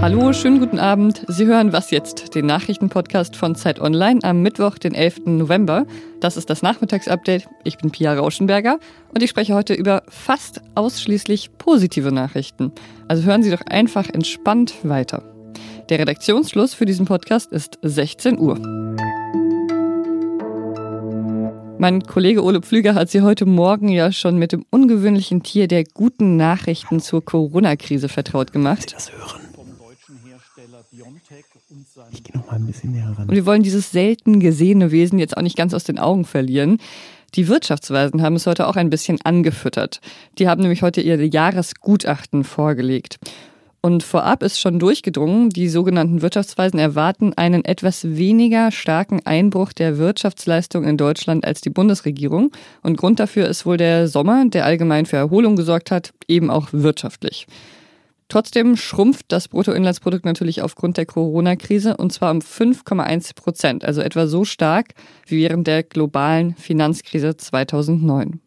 Hallo, schönen guten Abend. Sie hören Was jetzt, den Nachrichtenpodcast von Zeit Online am Mittwoch, den 11. November. Das ist das Nachmittagsupdate. Ich bin Pia Rauschenberger und ich spreche heute über fast ausschließlich positive Nachrichten. Also hören Sie doch einfach entspannt weiter. Der Redaktionsschluss für diesen Podcast ist 16 Uhr. Mein Kollege Ole Pflüger hat Sie heute Morgen ja schon mit dem ungewöhnlichen Tier der guten Nachrichten zur Corona-Krise vertraut gemacht. Sie das hören? Ich gehe noch mal ein bisschen näher ran. Und wir wollen dieses selten gesehene Wesen jetzt auch nicht ganz aus den Augen verlieren. Die Wirtschaftsweisen haben es heute auch ein bisschen angefüttert. Die haben nämlich heute ihre Jahresgutachten vorgelegt. Und vorab ist schon durchgedrungen, die sogenannten Wirtschaftsweisen erwarten einen etwas weniger starken Einbruch der Wirtschaftsleistung in Deutschland als die Bundesregierung. Und Grund dafür ist wohl der Sommer, der allgemein für Erholung gesorgt hat, eben auch wirtschaftlich. Trotzdem schrumpft das Bruttoinlandsprodukt natürlich aufgrund der Corona-Krise und zwar um 5,1 Prozent, also etwa so stark wie während der globalen Finanzkrise 2009.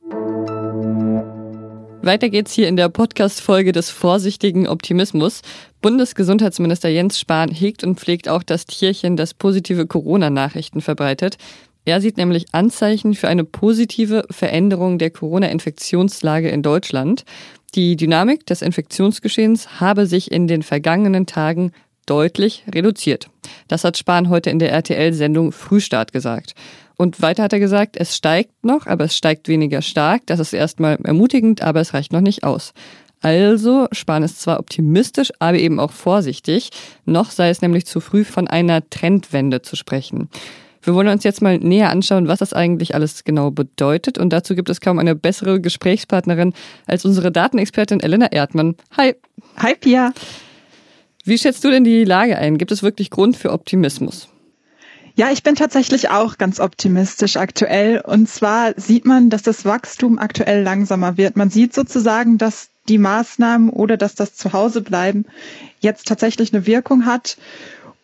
Weiter geht's hier in der Podcast-Folge des vorsichtigen Optimismus. Bundesgesundheitsminister Jens Spahn hegt und pflegt auch das Tierchen, das positive Corona-Nachrichten verbreitet. Er sieht nämlich Anzeichen für eine positive Veränderung der Corona-Infektionslage in Deutschland. Die Dynamik des Infektionsgeschehens habe sich in den vergangenen Tagen deutlich reduziert. Das hat Spahn heute in der RTL-Sendung Frühstart gesagt. Und weiter hat er gesagt, es steigt noch, aber es steigt weniger stark. Das ist erstmal ermutigend, aber es reicht noch nicht aus. Also, Spahn ist zwar optimistisch, aber eben auch vorsichtig. Noch sei es nämlich zu früh von einer Trendwende zu sprechen. Wir wollen uns jetzt mal näher anschauen, was das eigentlich alles genau bedeutet. Und dazu gibt es kaum eine bessere Gesprächspartnerin als unsere Datenexpertin Elena Erdmann. Hi. Hi, Pia. Wie schätzt du denn die Lage ein? Gibt es wirklich Grund für Optimismus? Ja, ich bin tatsächlich auch ganz optimistisch aktuell. Und zwar sieht man, dass das Wachstum aktuell langsamer wird. Man sieht sozusagen, dass die Maßnahmen oder dass das Zuhausebleiben jetzt tatsächlich eine Wirkung hat.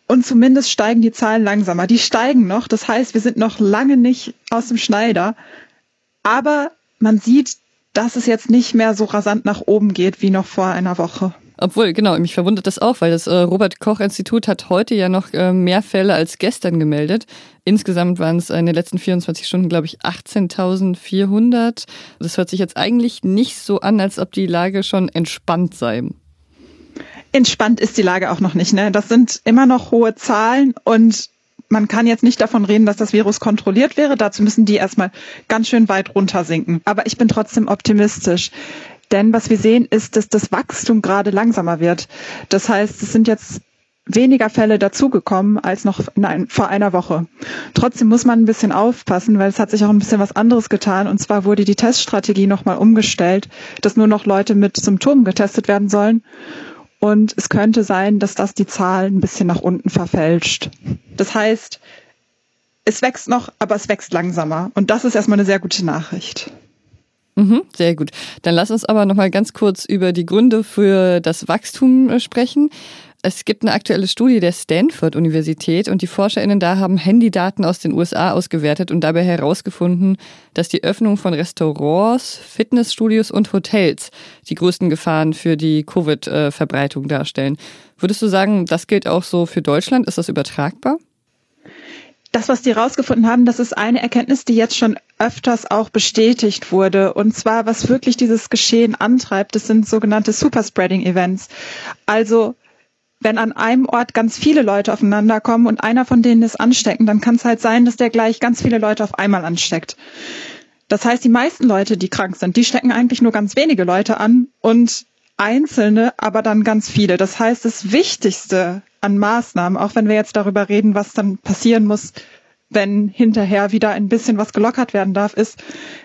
Und zumindest steigen die Zahlen langsamer. Die steigen noch. Das heißt, wir sind noch lange nicht aus dem Schneider. Aber man sieht, dass es jetzt nicht mehr so rasant nach oben geht wie noch vor einer Woche. Obwohl, genau, mich verwundert das auch, weil das äh, Robert-Koch-Institut hat heute ja noch äh, mehr Fälle als gestern gemeldet. Insgesamt waren es in den letzten 24 Stunden, glaube ich, 18.400. Das hört sich jetzt eigentlich nicht so an, als ob die Lage schon entspannt sei entspannt ist die Lage auch noch nicht. Ne? Das sind immer noch hohe Zahlen und man kann jetzt nicht davon reden, dass das Virus kontrolliert wäre. Dazu müssen die erstmal ganz schön weit runtersinken. Aber ich bin trotzdem optimistisch. Denn was wir sehen, ist, dass das Wachstum gerade langsamer wird. Das heißt, es sind jetzt weniger Fälle dazugekommen als noch nein, vor einer Woche. Trotzdem muss man ein bisschen aufpassen, weil es hat sich auch ein bisschen was anderes getan. Und zwar wurde die Teststrategie nochmal umgestellt, dass nur noch Leute mit Symptomen getestet werden sollen. Und es könnte sein, dass das die Zahl ein bisschen nach unten verfälscht. Das heißt, es wächst noch, aber es wächst langsamer. Und das ist erstmal eine sehr gute Nachricht. Mhm, sehr gut. Dann lass uns aber noch mal ganz kurz über die Gründe für das Wachstum äh, sprechen. Es gibt eine aktuelle Studie der Stanford-Universität und die ForscherInnen da haben Handydaten aus den USA ausgewertet und dabei herausgefunden, dass die Öffnung von Restaurants, Fitnessstudios und Hotels die größten Gefahren für die Covid-Verbreitung darstellen. Würdest du sagen, das gilt auch so für Deutschland? Ist das übertragbar? Das, was die herausgefunden haben, das ist eine Erkenntnis, die jetzt schon öfters auch bestätigt wurde. Und zwar, was wirklich dieses Geschehen antreibt, das sind sogenannte Superspreading-Events. Also wenn an einem Ort ganz viele Leute aufeinander kommen und einer von denen ist anstecken, dann kann es halt sein, dass der gleich ganz viele Leute auf einmal ansteckt. Das heißt, die meisten Leute, die krank sind, die stecken eigentlich nur ganz wenige Leute an und einzelne, aber dann ganz viele. Das heißt, das Wichtigste an Maßnahmen, auch wenn wir jetzt darüber reden, was dann passieren muss, wenn hinterher wieder ein bisschen was gelockert werden darf, ist,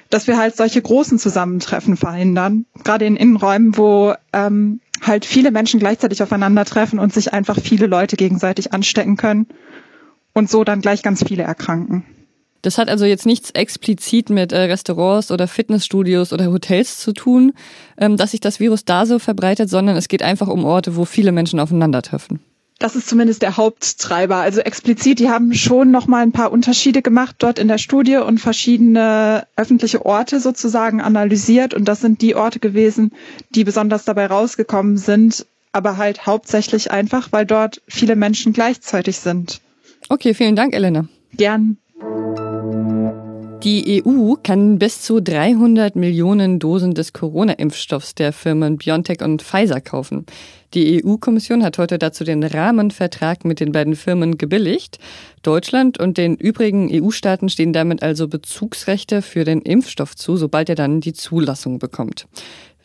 dass wir halt solche großen Zusammentreffen verhindern, gerade in Innenräumen, wo ähm, halt viele Menschen gleichzeitig aufeinandertreffen und sich einfach viele Leute gegenseitig anstecken können und so dann gleich ganz viele erkranken. Das hat also jetzt nichts explizit mit äh, Restaurants oder Fitnessstudios oder Hotels zu tun, ähm, dass sich das Virus da so verbreitet, sondern es geht einfach um Orte, wo viele Menschen aufeinandertreffen. Das ist zumindest der Haupttreiber. Also explizit, die haben schon noch mal ein paar Unterschiede gemacht dort in der Studie und verschiedene öffentliche Orte sozusagen analysiert. Und das sind die Orte gewesen, die besonders dabei rausgekommen sind, aber halt hauptsächlich einfach, weil dort viele Menschen gleichzeitig sind. Okay, vielen Dank, Elena. Gern. Die EU kann bis zu 300 Millionen Dosen des Corona-Impfstoffs der Firmen BioNTech und Pfizer kaufen. Die EU-Kommission hat heute dazu den Rahmenvertrag mit den beiden Firmen gebilligt. Deutschland und den übrigen EU-Staaten stehen damit also Bezugsrechte für den Impfstoff zu, sobald er dann die Zulassung bekommt.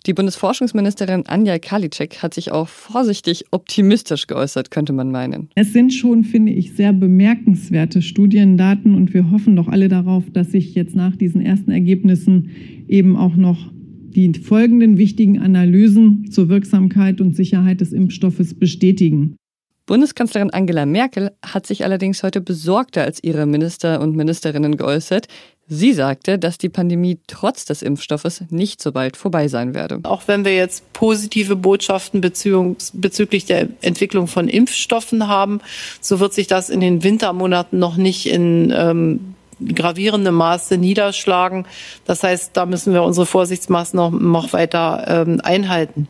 Die Bundesforschungsministerin Anja Karliczek hat sich auch vorsichtig optimistisch geäußert, könnte man meinen. Es sind schon, finde ich, sehr bemerkenswerte Studiendaten und wir hoffen doch alle darauf, dass sich jetzt nach diesen ersten Ergebnissen eben auch noch die folgenden wichtigen Analysen zur Wirksamkeit und Sicherheit des Impfstoffes bestätigen. Bundeskanzlerin Angela Merkel hat sich allerdings heute besorgter als ihre Minister und Ministerinnen geäußert. Sie sagte, dass die Pandemie trotz des Impfstoffes nicht so bald vorbei sein werde. Auch wenn wir jetzt positive Botschaften bezüglich der Entwicklung von Impfstoffen haben, so wird sich das in den Wintermonaten noch nicht in ähm, gravierendem Maße niederschlagen. Das heißt, da müssen wir unsere Vorsichtsmaßnahmen noch weiter ähm, einhalten.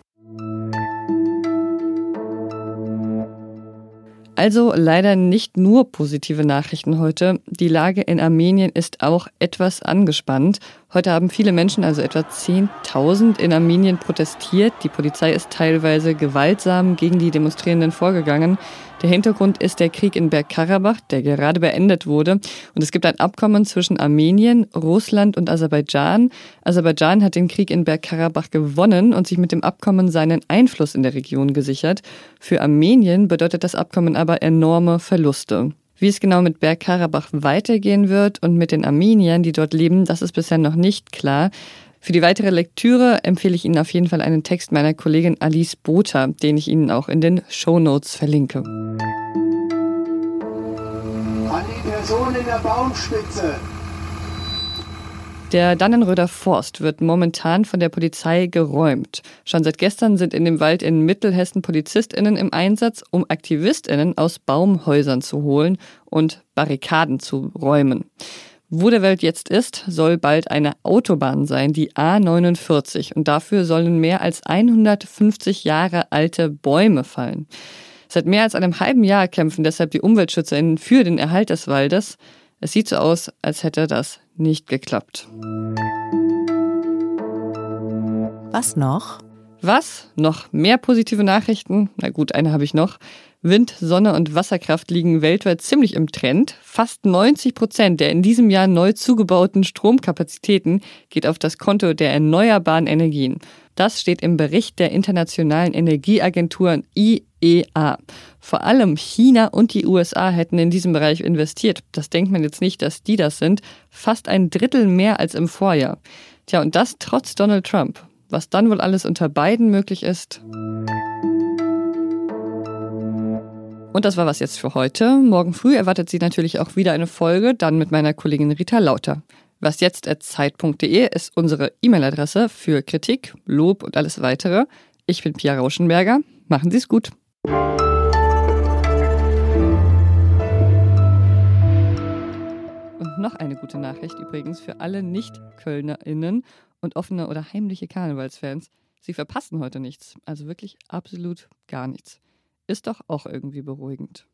Also leider nicht nur positive Nachrichten heute. Die Lage in Armenien ist auch etwas angespannt. Heute haben viele Menschen, also etwa 10.000 in Armenien protestiert. Die Polizei ist teilweise gewaltsam gegen die Demonstrierenden vorgegangen. Der Hintergrund ist der Krieg in Bergkarabach, der gerade beendet wurde. Und es gibt ein Abkommen zwischen Armenien, Russland und Aserbaidschan. Aserbaidschan hat den Krieg in Bergkarabach gewonnen und sich mit dem Abkommen seinen Einfluss in der Region gesichert. Für Armenien bedeutet das Abkommen aber enorme Verluste. Wie es genau mit Bergkarabach weitergehen wird und mit den Armeniern, die dort leben, das ist bisher noch nicht klar. Für die weitere Lektüre empfehle ich Ihnen auf jeden Fall einen Text meiner Kollegin Alice Botha, den ich Ihnen auch in den Show Notes verlinke. An die Person in der Baumspitze. Der Dannenröder Forst wird momentan von der Polizei geräumt. Schon seit gestern sind in dem Wald in Mittelhessen PolizistInnen im Einsatz, um AktivistInnen aus Baumhäusern zu holen und Barrikaden zu räumen. Wo der Welt jetzt ist, soll bald eine Autobahn sein, die A49. Und dafür sollen mehr als 150 Jahre alte Bäume fallen. Seit mehr als einem halben Jahr kämpfen deshalb die UmweltschützerInnen für den Erhalt des Waldes. Es sieht so aus, als hätte das nicht geklappt. Was noch? Was? Noch mehr positive Nachrichten? Na gut, eine habe ich noch. Wind, Sonne und Wasserkraft liegen weltweit ziemlich im Trend. Fast 90 Prozent der in diesem Jahr neu zugebauten Stromkapazitäten geht auf das Konto der erneuerbaren Energien. Das steht im Bericht der Internationalen Energieagentur IEA. Vor allem China und die USA hätten in diesem Bereich investiert. Das denkt man jetzt nicht, dass die das sind. Fast ein Drittel mehr als im Vorjahr. Tja, und das trotz Donald Trump. Was dann wohl alles unter beiden möglich ist. Und das war was jetzt für heute. Morgen früh erwartet Sie natürlich auch wieder eine Folge, dann mit meiner Kollegin Rita Lauter. Was jetzt zeit.de ist unsere E-Mail-Adresse für Kritik, Lob und alles weitere. Ich bin Pia Rauschenberger. Machen Sie es gut. Und noch eine gute Nachricht übrigens für alle Nicht-KölnerInnen und offene oder heimliche Karnevalsfans. Sie verpassen heute nichts. Also wirklich absolut gar nichts. Ist doch auch irgendwie beruhigend.